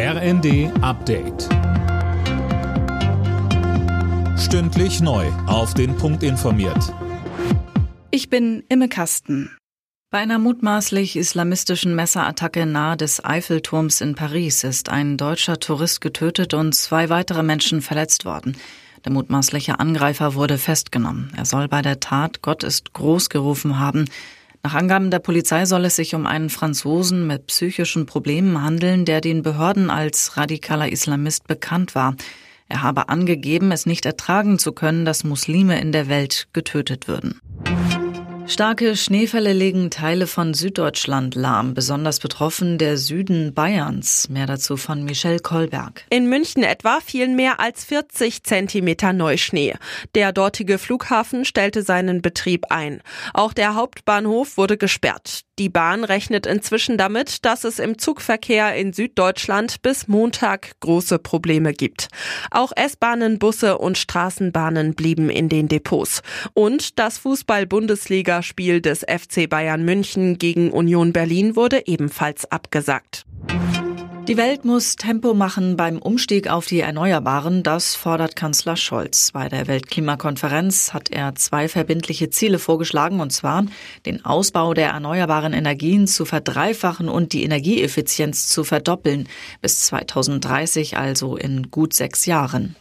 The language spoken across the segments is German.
RND Update. Stündlich neu. Auf den Punkt informiert. Ich bin Imme Kasten. Bei einer mutmaßlich islamistischen Messerattacke nahe des Eiffelturms in Paris ist ein deutscher Tourist getötet und zwei weitere Menschen verletzt worden. Der mutmaßliche Angreifer wurde festgenommen. Er soll bei der Tat Gott ist groß gerufen haben. Nach Angaben der Polizei soll es sich um einen Franzosen mit psychischen Problemen handeln, der den Behörden als radikaler Islamist bekannt war. Er habe angegeben, es nicht ertragen zu können, dass Muslime in der Welt getötet würden. Starke Schneefälle legen Teile von Süddeutschland lahm, besonders betroffen der Süden Bayerns. Mehr dazu von Michelle Kolberg. In München etwa fielen mehr als 40 Zentimeter Neuschnee. Der dortige Flughafen stellte seinen Betrieb ein. Auch der Hauptbahnhof wurde gesperrt. Die Bahn rechnet inzwischen damit, dass es im Zugverkehr in Süddeutschland bis Montag große Probleme gibt. Auch S-Bahnen, Busse und Straßenbahnen blieben in den Depots. Und das Fußball-Bundesligaspiel des FC Bayern München gegen Union Berlin wurde ebenfalls abgesagt. Die Welt muss Tempo machen beim Umstieg auf die Erneuerbaren, das fordert Kanzler Scholz. Bei der Weltklimakonferenz hat er zwei verbindliche Ziele vorgeschlagen, und zwar den Ausbau der erneuerbaren Energien zu verdreifachen und die Energieeffizienz zu verdoppeln, bis 2030 also in gut sechs Jahren.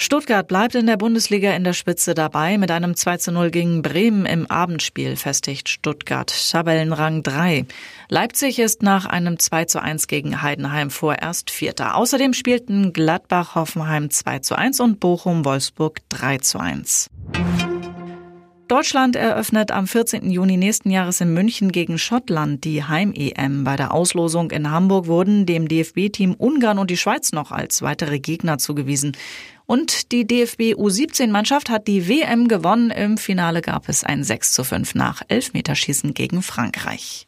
Stuttgart bleibt in der Bundesliga in der Spitze dabei. Mit einem 2 zu 0 gegen Bremen im Abendspiel festigt Stuttgart Tabellenrang 3. Leipzig ist nach einem 2 zu 1 gegen Heidenheim vorerst Vierter. Außerdem spielten Gladbach Hoffenheim 2 zu 1 und Bochum Wolfsburg 3 zu 1. Deutschland eröffnet am 14. Juni nächsten Jahres in München gegen Schottland die Heim-EM. Bei der Auslosung in Hamburg wurden dem DFB-Team Ungarn und die Schweiz noch als weitere Gegner zugewiesen. Und die DFB U17-Mannschaft hat die WM gewonnen. Im Finale gab es ein 6 zu 5 nach Elfmeterschießen gegen Frankreich.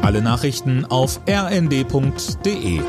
Alle Nachrichten auf rnd.de